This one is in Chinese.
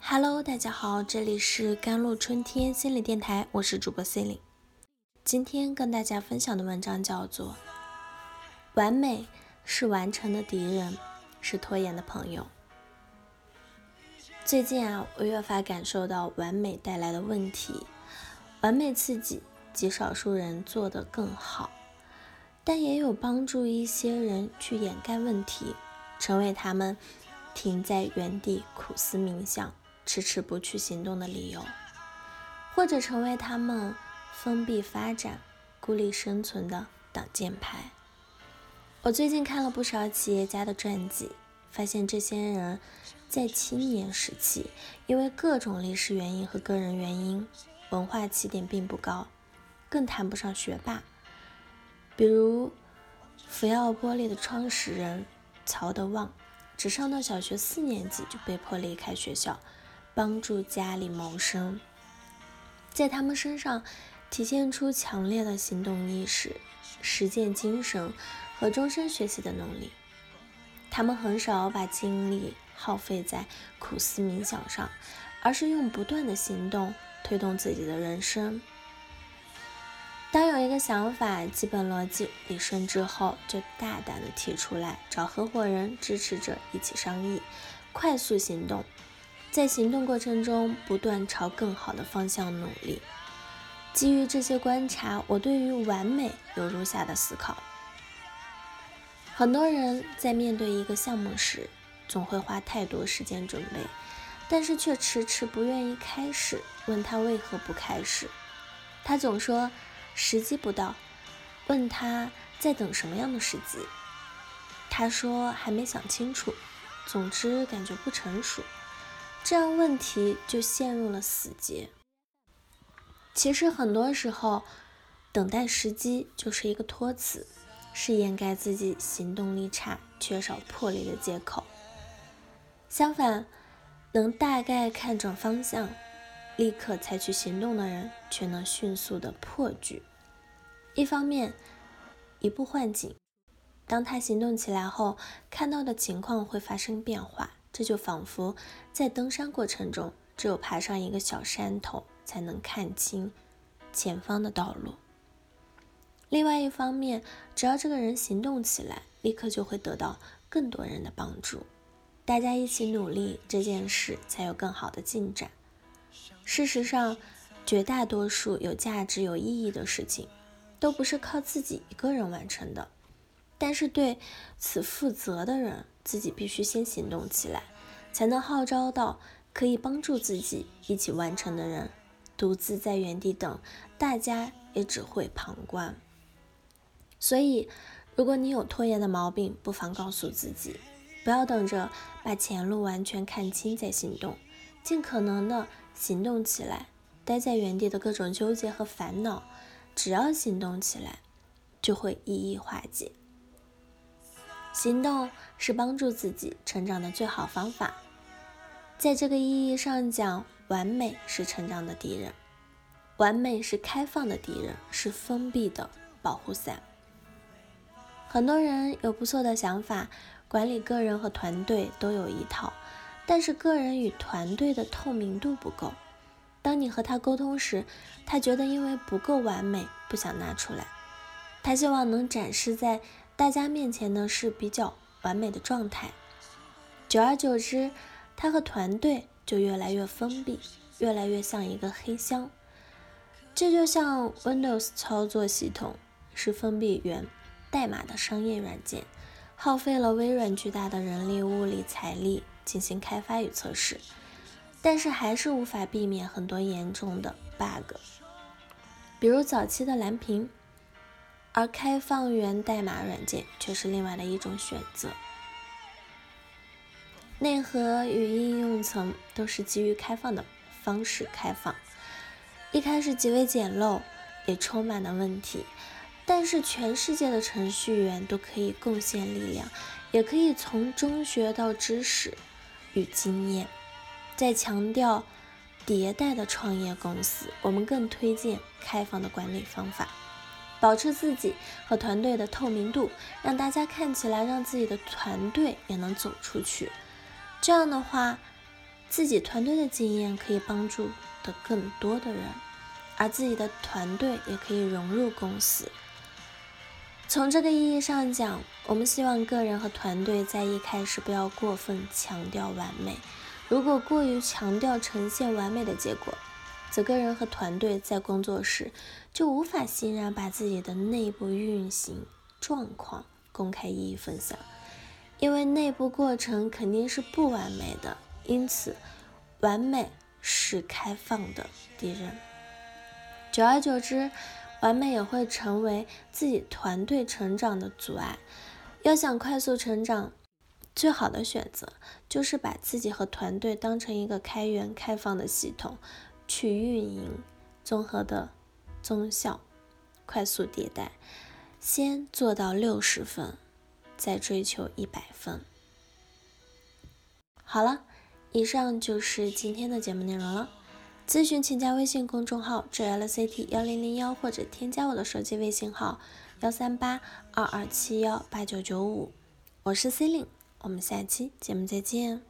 Hello，大家好，这里是甘露春天心理电台，我是主播 c e l i n e 今天跟大家分享的文章叫做《完美是完成的敌人，是拖延的朋友》。最近啊，我越发感受到完美带来的问题。完美刺激极少数人做得更好，但也有帮助一些人去掩盖问题，成为他们停在原地苦思冥想。迟迟不去行动的理由，或者成为他们封闭发展、孤立生存的挡箭牌。我最近看了不少企业家的传记，发现这些人在青年时期，因为各种历史原因和个人原因，文化起点并不高，更谈不上学霸。比如，福耀玻璃的创始人曹德旺，只上到小学四年级就被迫离开学校。帮助家里谋生，在他们身上体现出强烈的行动意识、实践精神和终身学习的能力。他们很少把精力耗费在苦思冥想上，而是用不断的行动推动自己的人生。当有一个想法基本逻辑理顺之后，就大胆的提出来，找合伙人、支持者一起商议，快速行动。在行动过程中，不断朝更好的方向努力。基于这些观察，我对于完美有如下的思考：很多人在面对一个项目时，总会花太多时间准备，但是却迟迟不愿意开始。问他为何不开始，他总说时机不到。问他在等什么样的时机，他说还没想清楚。总之，感觉不成熟。这样问题就陷入了死结。其实很多时候，等待时机就是一个托词，是掩盖自己行动力差、缺少魄力的借口。相反，能大概看准方向，立刻采取行动的人，却能迅速的破局。一方面，一步换景，当他行动起来后，看到的情况会发生变化。这就仿佛在登山过程中，只有爬上一个小山头，才能看清前方的道路。另外一方面，只要这个人行动起来，立刻就会得到更多人的帮助，大家一起努力，这件事才有更好的进展。事实上，绝大多数有价值、有意义的事情，都不是靠自己一个人完成的。但是对此负责的人，自己必须先行动起来，才能号召到可以帮助自己一起完成的人。独自在原地等，大家也只会旁观。所以，如果你有拖延的毛病，不妨告诉自己，不要等着把前路完全看清再行动，尽可能的行动起来。待在原地的各种纠结和烦恼，只要行动起来，就会一一化解。行动是帮助自己成长的最好方法。在这个意义上讲，完美是成长的敌人，完美是开放的敌人，是封闭的保护伞。很多人有不错的想法，管理个人和团队都有一套，但是个人与团队的透明度不够。当你和他沟通时，他觉得因为不够完美，不想拿出来。他希望能展示在。大家面前呢是比较完美的状态，久而久之，他和团队就越来越封闭，越来越像一个黑箱。这就像 Windows 操作系统是封闭源代码的商业软件，耗费了微软巨大的人力、物力、财力进行开发与测试，但是还是无法避免很多严重的 bug，比如早期的蓝屏。而开放源代码软件却是另外的一种选择，内核与应用层都是基于开放的方式开放，一开始极为简陋，也充满了问题，但是全世界的程序员都可以贡献力量，也可以从中学到知识与经验。在强调迭代的创业公司，我们更推荐开放的管理方法。保持自己和团队的透明度，让大家看起来，让自己的团队也能走出去。这样的话，自己团队的经验可以帮助的更多的人，而自己的团队也可以融入公司。从这个意义上讲，我们希望个人和团队在一开始不要过分强调完美。如果过于强调呈现完美的结果，则个人和团队在工作时就无法欣然把自己的内部运行状况公开一一分享，因为内部过程肯定是不完美的，因此完美是开放的敌人。久而久之，完美也会成为自己团队成长的阻碍。要想快速成长，最好的选择就是把自己和团队当成一个开源开放的系统。去运营综合的综效，快速迭代，先做到六十分，再追求一百分。好了，以上就是今天的节目内容了。咨询请加微信公众号 jlct 幺零零幺，或者添加我的手机微信号幺三八二二七幺八九九五。我是 C 令，我们下期节目再见。